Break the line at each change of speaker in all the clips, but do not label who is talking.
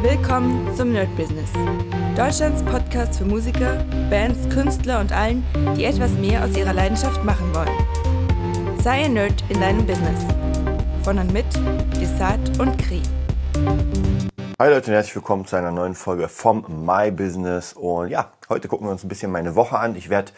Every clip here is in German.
Willkommen zum Nerd Business. Deutschlands Podcast für Musiker, Bands, Künstler und allen, die etwas mehr aus ihrer Leidenschaft machen wollen. Sei ein Nerd in deinem Business. Von und mit Desart und Kri.
Hi Leute und herzlich willkommen zu einer neuen Folge vom My Business. Und ja, heute gucken wir uns ein bisschen meine Woche an. Ich werde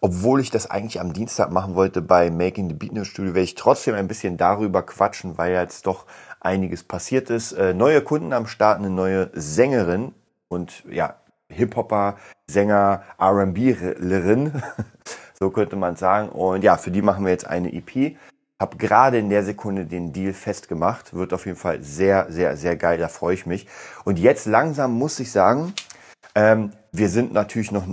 obwohl ich das eigentlich am Dienstag machen wollte bei Making the Beat News Studio, werde ich trotzdem ein bisschen darüber quatschen, weil jetzt doch einiges passiert ist. Äh, neue Kunden am Start, eine neue Sängerin und ja, Hip-Hopper, Sänger, R&B-Lerin, so könnte man sagen. Und ja, für die machen wir jetzt eine EP. Hab gerade in der Sekunde den Deal festgemacht. Wird auf jeden Fall sehr, sehr, sehr geil. Da freue ich mich. Und jetzt langsam muss ich sagen, ähm, wir sind natürlich noch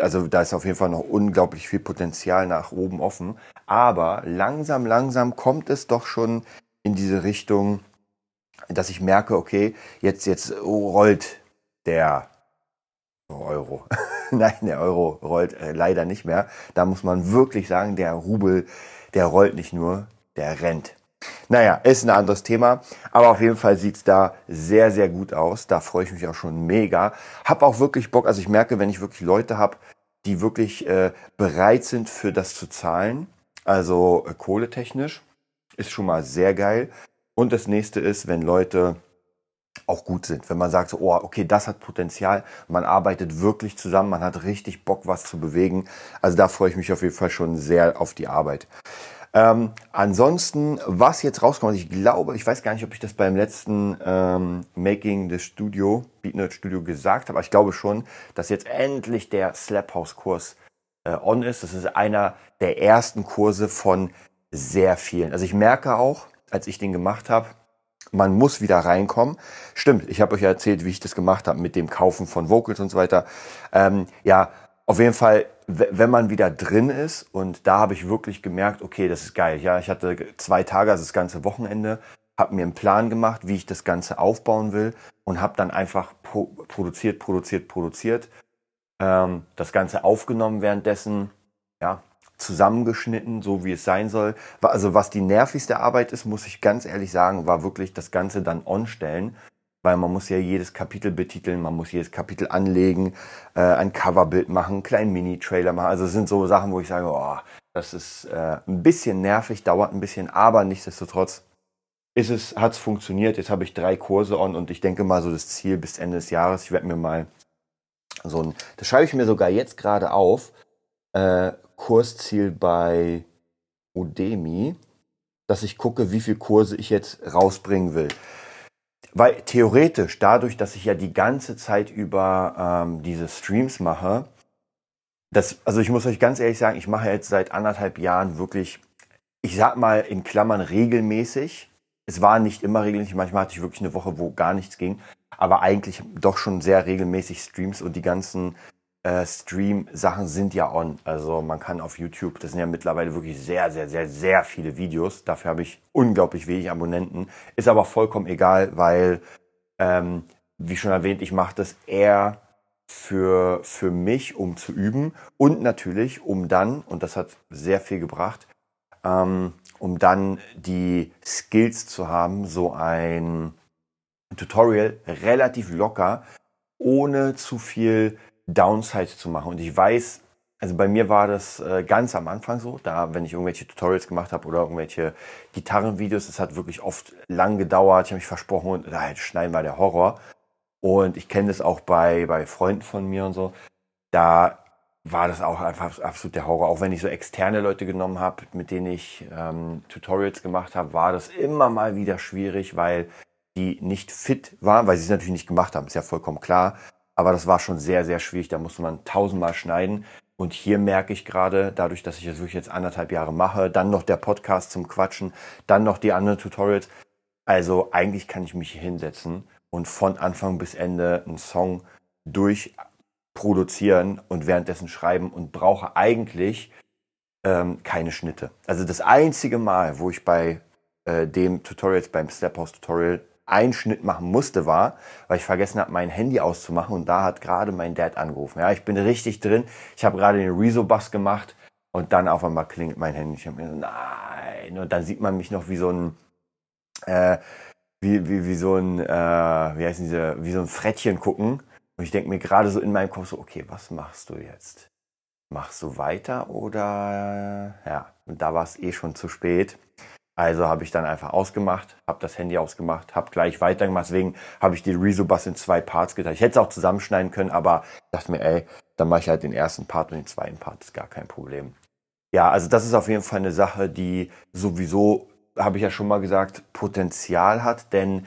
also da ist auf jeden Fall noch unglaublich viel Potenzial nach oben offen. Aber langsam, langsam kommt es doch schon in diese Richtung, dass ich merke, okay, jetzt, jetzt rollt der Euro. Nein, der Euro rollt äh, leider nicht mehr. Da muss man wirklich sagen, der Rubel, der rollt nicht nur, der rennt. Naja, ist ein anderes Thema, aber auf jeden Fall sieht's da sehr, sehr gut aus. Da freue ich mich auch schon mega. Hab auch wirklich Bock, also ich merke, wenn ich wirklich Leute habe, die wirklich äh, bereit sind für das zu zahlen, also äh, kohletechnisch, ist schon mal sehr geil. Und das nächste ist, wenn Leute auch gut sind. Wenn man sagt, so, oh, okay, das hat Potenzial, man arbeitet wirklich zusammen, man hat richtig Bock, was zu bewegen. Also da freue ich mich auf jeden Fall schon sehr auf die Arbeit. Ähm, ansonsten, was jetzt rauskommt, ich glaube, ich weiß gar nicht, ob ich das beim letzten ähm, Making the Studio, BeatNerd Studio gesagt habe, aber ich glaube schon, dass jetzt endlich der Slap House Kurs äh, on ist. Das ist einer der ersten Kurse von sehr vielen. Also ich merke auch, als ich den gemacht habe, man muss wieder reinkommen. Stimmt, ich habe euch ja erzählt, wie ich das gemacht habe mit dem Kaufen von Vocals und so weiter. Ähm, ja, auf jeden Fall, wenn man wieder drin ist und da habe ich wirklich gemerkt, okay, das ist geil. Ja, ich hatte zwei Tage, also das ganze Wochenende, habe mir einen Plan gemacht, wie ich das Ganze aufbauen will und habe dann einfach produziert, produziert, produziert. Ähm, das Ganze aufgenommen währenddessen, ja, zusammengeschnitten, so wie es sein soll. Also was die nervigste Arbeit ist, muss ich ganz ehrlich sagen, war wirklich das Ganze dann on-stellen weil man muss ja jedes Kapitel betiteln, man muss jedes Kapitel anlegen, äh, ein Coverbild machen, einen kleinen Mini-Trailer machen. Also es sind so Sachen, wo ich sage, oh, das ist äh, ein bisschen nervig, dauert ein bisschen, aber nichtsdestotrotz ist es, hat es funktioniert. Jetzt habe ich drei Kurse on und ich denke mal so das Ziel bis Ende des Jahres. Ich werde mir mal so ein, das schreibe ich mir sogar jetzt gerade auf, äh, Kursziel bei Udemy, dass ich gucke, wie viele Kurse ich jetzt rausbringen will. Weil theoretisch, dadurch, dass ich ja die ganze Zeit über ähm, diese Streams mache, das, also ich muss euch ganz ehrlich sagen, ich mache jetzt seit anderthalb Jahren wirklich, ich sag mal in Klammern regelmäßig. Es war nicht immer regelmäßig, manchmal hatte ich wirklich eine Woche, wo gar nichts ging, aber eigentlich doch schon sehr regelmäßig Streams und die ganzen äh, Stream-Sachen sind ja on. Also man kann auf YouTube, das sind ja mittlerweile wirklich sehr, sehr, sehr, sehr viele Videos. Dafür habe ich unglaublich wenig Abonnenten. Ist aber vollkommen egal, weil, ähm, wie schon erwähnt, ich mache das eher für, für mich, um zu üben und natürlich, um dann, und das hat sehr viel gebracht, ähm, um dann die Skills zu haben, so ein Tutorial relativ locker, ohne zu viel Downside zu machen. Und ich weiß, also bei mir war das äh, ganz am Anfang so, da wenn ich irgendwelche Tutorials gemacht habe oder irgendwelche Gitarrenvideos, das hat wirklich oft lang gedauert. Ich habe mich versprochen und halt schneiden war der Horror. Und ich kenne das auch bei bei Freunden von mir und so. Da war das auch einfach absolut der Horror. Auch wenn ich so externe Leute genommen habe, mit denen ich ähm, Tutorials gemacht habe, war das immer mal wieder schwierig, weil die nicht fit waren, weil sie es natürlich nicht gemacht haben. Ist ja vollkommen klar. Aber das war schon sehr, sehr schwierig. Da musste man tausendmal schneiden. Und hier merke ich gerade, dadurch, dass ich das wirklich jetzt anderthalb Jahre mache, dann noch der Podcast zum Quatschen, dann noch die anderen Tutorials. Also eigentlich kann ich mich hinsetzen und von Anfang bis Ende einen Song durchproduzieren und währenddessen schreiben und brauche eigentlich ähm, keine Schnitte. Also das einzige Mal, wo ich bei äh, dem Tutorials, beim Step House Tutorial einen Schnitt machen musste, war, weil ich vergessen habe, mein Handy auszumachen und da hat gerade mein Dad angerufen. Ja, ich bin richtig drin. Ich habe gerade den Rezo-Bus gemacht und dann auf einmal klingelt mein Handy. Ich habe mir so, nein. Und dann sieht man mich noch wie so ein, äh, wie, wie, wie so ein, äh, wie heißen diese, wie so ein Frettchen gucken. Und ich denke mir gerade so in meinem Kopf so, okay, was machst du jetzt? Machst du weiter oder ja, und da war es eh schon zu spät. Also habe ich dann einfach ausgemacht, habe das Handy ausgemacht, habe gleich weitergemacht. Deswegen habe ich die Rezo-Bass in zwei Parts geteilt. Ich hätte es auch zusammenschneiden können, aber dachte mir, ey, dann mache ich halt den ersten Part und den zweiten Part, ist gar kein Problem. Ja, also das ist auf jeden Fall eine Sache, die sowieso, habe ich ja schon mal gesagt, Potenzial hat, denn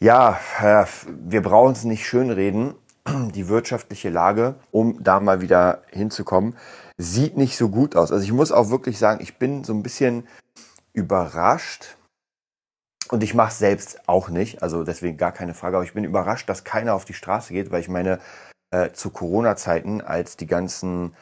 ja, äh, wir brauchen es nicht schönreden. Die wirtschaftliche Lage, um da mal wieder hinzukommen, sieht nicht so gut aus. Also ich muss auch wirklich sagen, ich bin so ein bisschen überrascht, und ich mache es selbst auch nicht, also deswegen gar keine Frage, aber ich bin überrascht, dass keiner auf die Straße geht, weil ich meine, äh, zu Corona-Zeiten, als die ganzen,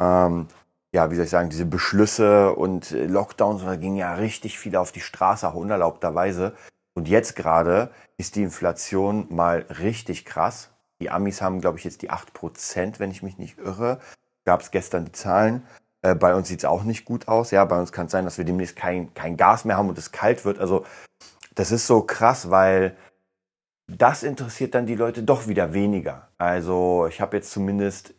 ähm, ja, wie soll ich sagen, diese Beschlüsse und äh, Lockdowns, da gingen ja richtig viele auf die Straße, auch unerlaubterweise. Und jetzt gerade ist die Inflation mal richtig krass. Die Amis haben, glaube ich, jetzt die 8%, wenn ich mich nicht irre. Gab es gestern die Zahlen. Äh, bei uns sieht es auch nicht gut aus. Ja, bei uns kann es sein, dass wir demnächst kein, kein Gas mehr haben und es kalt wird. Also das ist so krass, weil das interessiert dann die Leute doch wieder weniger. Also ich habe jetzt zumindest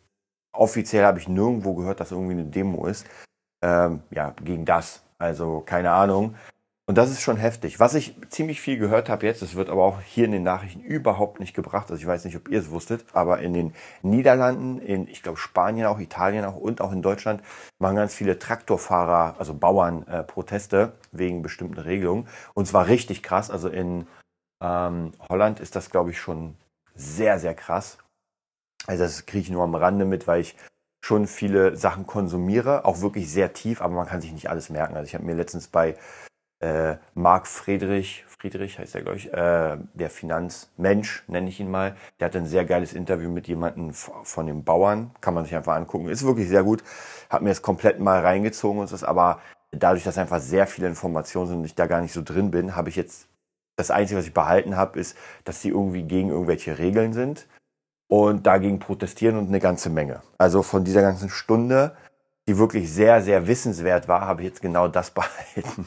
offiziell habe ich nirgendwo gehört, dass irgendwie eine Demo ist. Ähm, ja, gegen das. Also keine Ahnung. Und das ist schon heftig. Was ich ziemlich viel gehört habe jetzt, das wird aber auch hier in den Nachrichten überhaupt nicht gebracht. Also ich weiß nicht, ob ihr es wusstet, aber in den Niederlanden, in ich glaube Spanien auch, Italien auch und auch in Deutschland machen ganz viele Traktorfahrer, also Bauern äh, Proteste wegen bestimmten Regelungen. Und zwar richtig krass. Also in ähm, Holland ist das glaube ich schon sehr, sehr krass. Also das kriege ich nur am Rande mit, weil ich schon viele Sachen konsumiere, auch wirklich sehr tief, aber man kann sich nicht alles merken. Also ich habe mir letztens bei äh, Marc Friedrich, Friedrich heißt er, glaube ich, äh, der Finanzmensch, nenne ich ihn mal. Der hat ein sehr geiles Interview mit jemandem von den Bauern. Kann man sich einfach angucken. Ist wirklich sehr gut. Hat mir jetzt komplett mal reingezogen und das, aber dadurch, dass einfach sehr viele Informationen sind und ich da gar nicht so drin bin, habe ich jetzt das Einzige, was ich behalten habe, ist, dass sie irgendwie gegen irgendwelche Regeln sind und dagegen protestieren und eine ganze Menge. Also von dieser ganzen Stunde, die wirklich sehr, sehr wissenswert war, habe ich jetzt genau das behalten.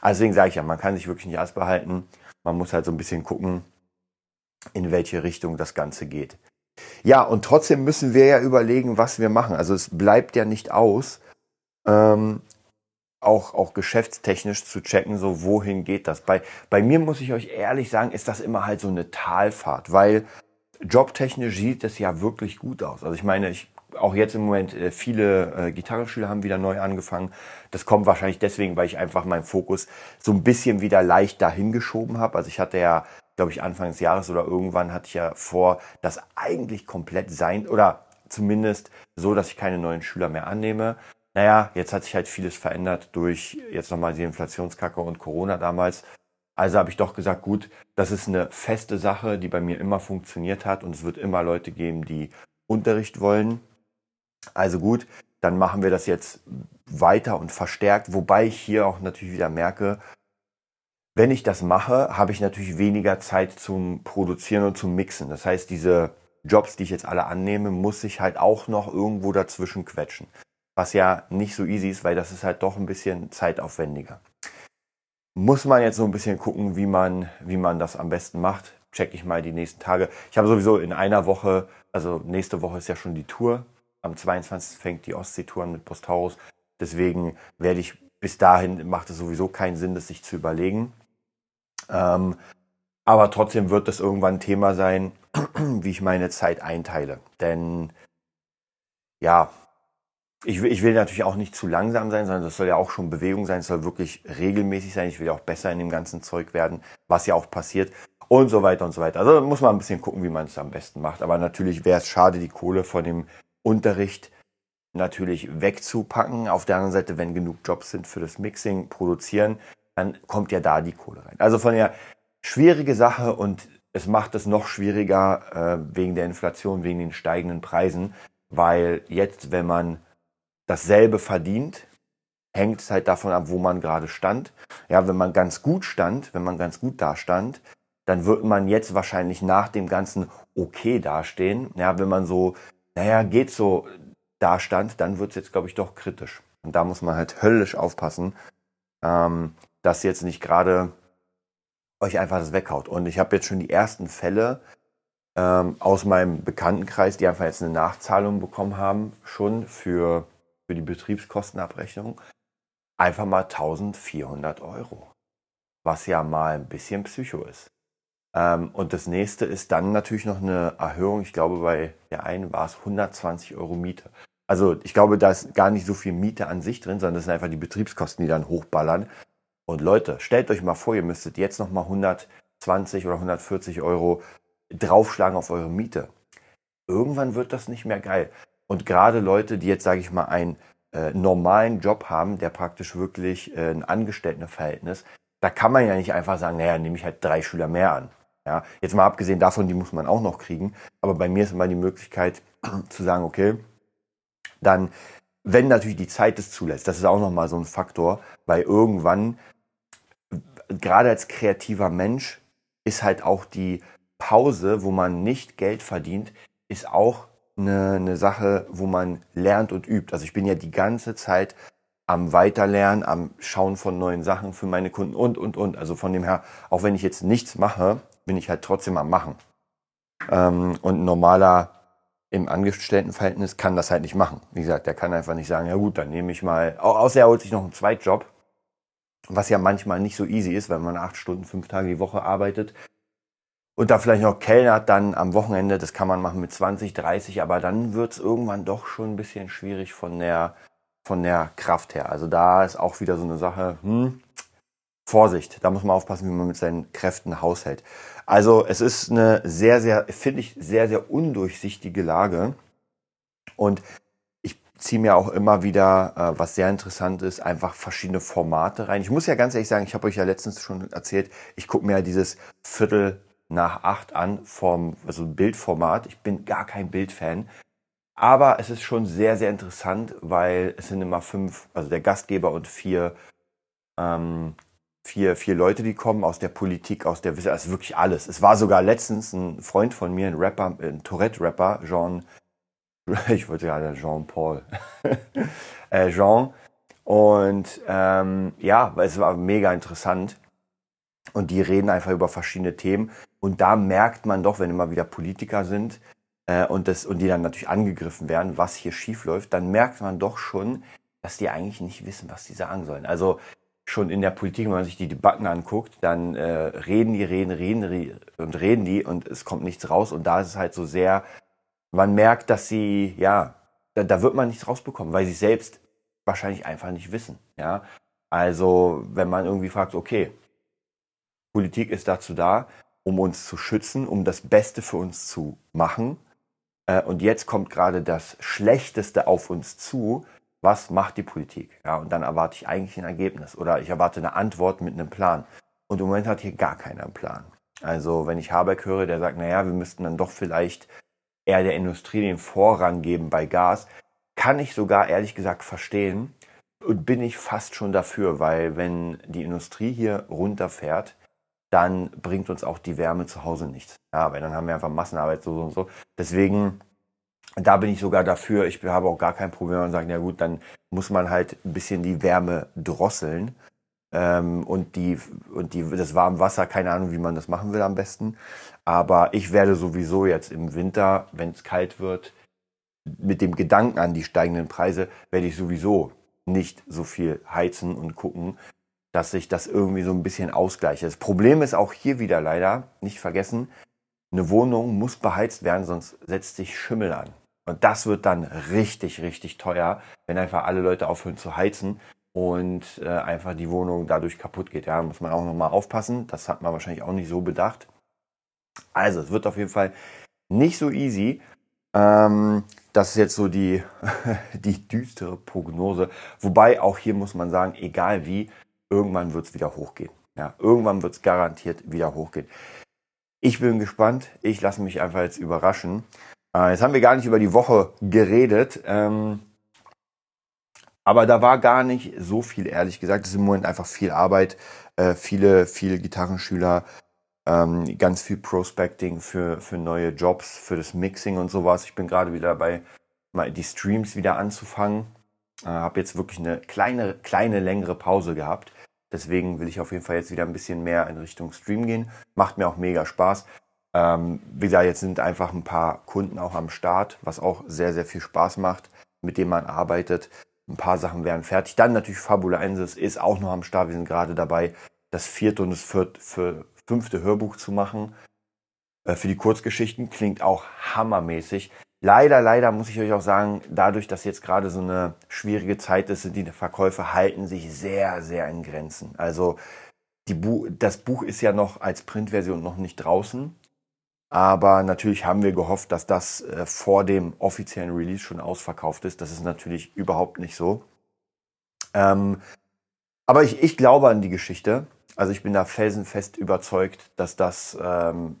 Also deswegen sage ich ja, man kann sich wirklich nicht alles behalten. Man muss halt so ein bisschen gucken, in welche Richtung das Ganze geht. Ja, und trotzdem müssen wir ja überlegen, was wir machen. Also es bleibt ja nicht aus, ähm, auch, auch geschäftstechnisch zu checken, so wohin geht das. Bei, bei mir muss ich euch ehrlich sagen, ist das immer halt so eine Talfahrt, weil jobtechnisch sieht es ja wirklich gut aus. Also ich meine, ich auch jetzt im Moment äh, viele äh, Gitarrenschüler haben wieder neu angefangen. Das kommt wahrscheinlich deswegen, weil ich einfach meinen Fokus so ein bisschen wieder leicht dahin geschoben habe. Also ich hatte ja, glaube ich, Anfang des Jahres oder irgendwann hatte ich ja vor, das eigentlich komplett sein oder zumindest so, dass ich keine neuen Schüler mehr annehme. Naja, jetzt hat sich halt vieles verändert durch jetzt nochmal die Inflationskacke und Corona damals. Also habe ich doch gesagt, gut, das ist eine feste Sache, die bei mir immer funktioniert hat und es wird immer Leute geben, die Unterricht wollen. Also gut, dann machen wir das jetzt weiter und verstärkt, wobei ich hier auch natürlich wieder merke, wenn ich das mache, habe ich natürlich weniger Zeit zum Produzieren und zum Mixen. Das heißt, diese Jobs, die ich jetzt alle annehme, muss ich halt auch noch irgendwo dazwischen quetschen. Was ja nicht so easy ist, weil das ist halt doch ein bisschen zeitaufwendiger. Muss man jetzt so ein bisschen gucken, wie man, wie man das am besten macht. Check ich mal die nächsten Tage. Ich habe sowieso in einer Woche, also nächste Woche ist ja schon die Tour am 22. fängt die Ostseetour an mit Postaurus. Deswegen werde ich bis dahin, macht es sowieso keinen Sinn, das sich zu überlegen. Ähm, aber trotzdem wird das irgendwann ein Thema sein, wie ich meine Zeit einteile. Denn ja, ich will, ich will natürlich auch nicht zu langsam sein, sondern das soll ja auch schon Bewegung sein. Es soll wirklich regelmäßig sein. Ich will auch besser in dem ganzen Zeug werden, was ja auch passiert und so weiter und so weiter. Also muss man ein bisschen gucken, wie man es am besten macht. Aber natürlich wäre es schade, die Kohle von dem Unterricht natürlich wegzupacken. Auf der anderen Seite, wenn genug Jobs sind für das Mixing, produzieren, dann kommt ja da die Kohle rein. Also von der schwierige Sache und es macht es noch schwieriger äh, wegen der Inflation, wegen den steigenden Preisen, weil jetzt, wenn man dasselbe verdient, hängt es halt davon ab, wo man gerade stand. Ja, wenn man ganz gut stand, wenn man ganz gut dastand, dann wird man jetzt wahrscheinlich nach dem Ganzen okay dastehen. Ja, wenn man so naja, geht so da stand, dann wird es jetzt, glaube ich, doch kritisch. Und da muss man halt höllisch aufpassen, ähm, dass jetzt nicht gerade euch einfach das weghaut. Und ich habe jetzt schon die ersten Fälle ähm, aus meinem Bekanntenkreis, die einfach jetzt eine Nachzahlung bekommen haben, schon für, für die Betriebskostenabrechnung. Einfach mal 1400 Euro. Was ja mal ein bisschen Psycho ist. Ähm, und das nächste ist dann natürlich noch eine Erhöhung. Ich glaube, bei der einen war es 120 Euro Miete. Also ich glaube, da ist gar nicht so viel Miete an sich drin, sondern das sind einfach die Betriebskosten, die dann hochballern. Und Leute, stellt euch mal vor, ihr müsstet jetzt noch mal 120 oder 140 Euro draufschlagen auf eure Miete. Irgendwann wird das nicht mehr geil. Und gerade Leute, die jetzt, sage ich mal, einen äh, normalen Job haben, der praktisch wirklich äh, ein Angestelltenverhältnis, da kann man ja nicht einfach sagen, naja, nehme ich halt drei Schüler mehr an. Ja, jetzt mal abgesehen davon, die muss man auch noch kriegen. Aber bei mir ist immer die Möglichkeit zu sagen, okay, dann, wenn natürlich die Zeit es zulässt, das ist auch nochmal so ein Faktor, weil irgendwann, gerade als kreativer Mensch, ist halt auch die Pause, wo man nicht Geld verdient, ist auch eine, eine Sache, wo man lernt und übt. Also ich bin ja die ganze Zeit am Weiterlernen, am Schauen von neuen Sachen für meine Kunden und, und, und. Also von dem her, auch wenn ich jetzt nichts mache, bin ich halt trotzdem am Machen. Ähm, und ein normaler im Angestelltenverhältnis kann das halt nicht machen. Wie gesagt, der kann einfach nicht sagen, ja gut, dann nehme ich mal, außer er holt sich noch einen Zweitjob, was ja manchmal nicht so easy ist, wenn man acht Stunden, fünf Tage die Woche arbeitet. Und da vielleicht noch Kellner dann am Wochenende, das kann man machen mit 20, 30, aber dann wird es irgendwann doch schon ein bisschen schwierig von der, von der Kraft her. Also da ist auch wieder so eine Sache, hm, Vorsicht, da muss man aufpassen, wie man mit seinen Kräften haushält. Also es ist eine sehr, sehr, finde ich, sehr, sehr undurchsichtige Lage. Und ich ziehe mir auch immer wieder, äh, was sehr interessant ist, einfach verschiedene Formate rein. Ich muss ja ganz ehrlich sagen, ich habe euch ja letztens schon erzählt, ich gucke mir ja dieses Viertel nach acht an vom also Bildformat. Ich bin gar kein Bildfan. Aber es ist schon sehr, sehr interessant, weil es sind immer fünf, also der Gastgeber und vier ähm, vier, vier Leute, die kommen aus der Politik, aus der Wissenschaft, also wirklich alles. Es war sogar letztens ein Freund von mir, ein Rapper, ein Tourette-Rapper, Jean, ich wollte gerade Jean-Paul, äh, Jean. Und ähm, ja, es war mega interessant. Und die reden einfach über verschiedene Themen. Und da merkt man doch, wenn immer wieder Politiker sind äh, und, das, und die dann natürlich angegriffen werden, was hier schief läuft, dann merkt man doch schon, dass die eigentlich nicht wissen, was die sagen sollen. Also schon in der Politik, wenn man sich die Debatten anguckt, dann äh, reden die, reden, reden, reden und reden die und es kommt nichts raus. Und da ist es halt so sehr, man merkt, dass sie, ja, da, da wird man nichts rausbekommen, weil sie selbst wahrscheinlich einfach nicht wissen. Ja, also wenn man irgendwie fragt, okay, Politik ist dazu da, um uns zu schützen, um das Beste für uns zu machen. Äh, und jetzt kommt gerade das Schlechteste auf uns zu was macht die Politik? Ja, und dann erwarte ich eigentlich ein Ergebnis oder ich erwarte eine Antwort mit einem Plan. Und im Moment hat hier gar keiner einen Plan. Also wenn ich Habeck höre, der sagt, naja, wir müssten dann doch vielleicht eher der Industrie den Vorrang geben bei Gas, kann ich sogar ehrlich gesagt verstehen und bin ich fast schon dafür, weil wenn die Industrie hier runterfährt, dann bringt uns auch die Wärme zu Hause nichts. Ja, weil dann haben wir einfach Massenarbeit so und so. Deswegen da bin ich sogar dafür. Ich habe auch gar kein Problem und sagen, ja gut, dann muss man halt ein bisschen die Wärme drosseln. Ähm, und die, und die, das warme Wasser, keine Ahnung, wie man das machen will am besten. Aber ich werde sowieso jetzt im Winter, wenn es kalt wird, mit dem Gedanken an die steigenden Preise, werde ich sowieso nicht so viel heizen und gucken, dass sich das irgendwie so ein bisschen ausgleicht. Das Problem ist auch hier wieder leider, nicht vergessen, eine Wohnung muss beheizt werden, sonst setzt sich Schimmel an. Und das wird dann richtig, richtig teuer, wenn einfach alle Leute aufhören zu heizen und äh, einfach die Wohnung dadurch kaputt geht. Ja, muss man auch nochmal aufpassen. Das hat man wahrscheinlich auch nicht so bedacht. Also, es wird auf jeden Fall nicht so easy. Ähm, das ist jetzt so die, die düstere Prognose. Wobei auch hier muss man sagen, egal wie, irgendwann wird es wieder hochgehen. Ja, irgendwann wird es garantiert wieder hochgehen. Ich bin gespannt. Ich lasse mich einfach jetzt überraschen. Äh, jetzt haben wir gar nicht über die Woche geredet. Ähm, aber da war gar nicht so viel, ehrlich gesagt. Es ist im Moment einfach viel Arbeit, äh, viele, viele Gitarrenschüler, ähm, ganz viel Prospecting für, für neue Jobs, für das Mixing und sowas. Ich bin gerade wieder dabei, mal die Streams wieder anzufangen. Äh, habe jetzt wirklich eine kleine, kleine, längere Pause gehabt. Deswegen will ich auf jeden Fall jetzt wieder ein bisschen mehr in Richtung Stream gehen. Macht mir auch mega Spaß. Ähm, wie gesagt, jetzt sind einfach ein paar Kunden auch am Start, was auch sehr, sehr viel Spaß macht, mit denen man arbeitet. Ein paar Sachen werden fertig. Dann natürlich Fabula Ensis ist auch noch am Start. Wir sind gerade dabei, das vierte und das vierte, für fünfte Hörbuch zu machen. Äh, für die Kurzgeschichten klingt auch hammermäßig. Leider, leider muss ich euch auch sagen, dadurch, dass jetzt gerade so eine schwierige Zeit ist, sind die Verkäufe halten sich sehr, sehr in Grenzen. Also Bu das Buch ist ja noch als Printversion noch nicht draußen. Aber natürlich haben wir gehofft, dass das äh, vor dem offiziellen Release schon ausverkauft ist. Das ist natürlich überhaupt nicht so. Ähm, aber ich, ich glaube an die Geschichte. Also ich bin da felsenfest überzeugt, dass das ähm,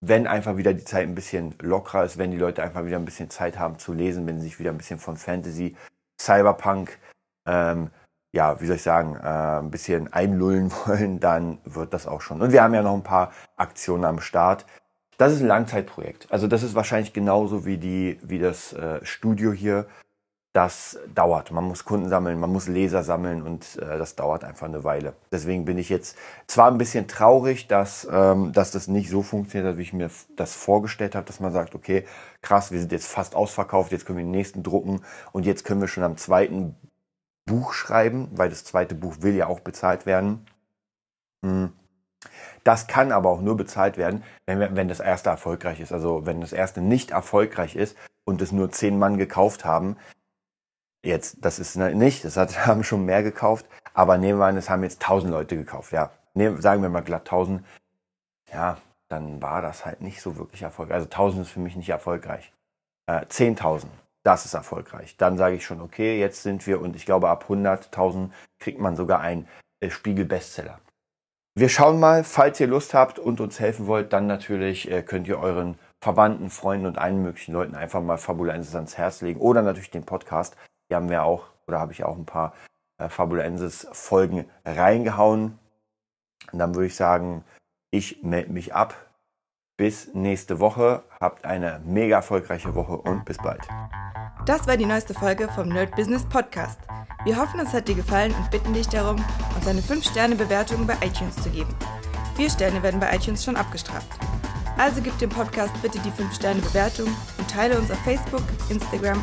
wenn einfach wieder die Zeit ein bisschen lockerer ist, wenn die Leute einfach wieder ein bisschen Zeit haben zu lesen, wenn sie sich wieder ein bisschen von Fantasy, Cyberpunk, ähm, ja, wie soll ich sagen, äh, ein bisschen einlullen wollen, dann wird das auch schon. Und wir haben ja noch ein paar Aktionen am Start. Das ist ein Langzeitprojekt. Also das ist wahrscheinlich genauso wie die, wie das äh, Studio hier das dauert. Man muss Kunden sammeln, man muss Leser sammeln und äh, das dauert einfach eine Weile. Deswegen bin ich jetzt zwar ein bisschen traurig, dass, ähm, dass das nicht so funktioniert hat, wie ich mir das vorgestellt habe, dass man sagt, okay, krass, wir sind jetzt fast ausverkauft, jetzt können wir den nächsten drucken und jetzt können wir schon am zweiten Buch schreiben, weil das zweite Buch will ja auch bezahlt werden. Hm. Das kann aber auch nur bezahlt werden, wenn, wenn das erste erfolgreich ist. Also wenn das erste nicht erfolgreich ist und es nur zehn Mann gekauft haben, Jetzt, das ist nicht, das hat, haben schon mehr gekauft, aber nehmen wir an, es haben jetzt 1000 Leute gekauft, ja. Nehmen, sagen wir mal glatt 1000, ja, dann war das halt nicht so wirklich erfolgreich. Also 1000 ist für mich nicht erfolgreich. Äh, 10.000, das ist erfolgreich. Dann sage ich schon, okay, jetzt sind wir, und ich glaube, ab 100.000 kriegt man sogar einen äh, Spiegel-Bestseller. Wir schauen mal, falls ihr Lust habt und uns helfen wollt, dann natürlich äh, könnt ihr euren Verwandten, Freunden und allen möglichen Leuten einfach mal Fabulensis ans Herz legen oder natürlich den Podcast. Hier haben wir auch, oder habe ich auch ein paar äh, Fabulensis-Folgen reingehauen. Und dann würde ich sagen, ich melde mich ab. Bis nächste Woche. Habt eine mega erfolgreiche Woche und bis bald.
Das war die neueste Folge vom Nerd Business Podcast. Wir hoffen, es hat dir gefallen und bitten dich darum, uns eine 5-Sterne-Bewertung bei iTunes zu geben. Vier Sterne werden bei iTunes schon abgestraft. Also gib dem Podcast bitte die 5-Sterne-Bewertung und teile uns auf Facebook, Instagram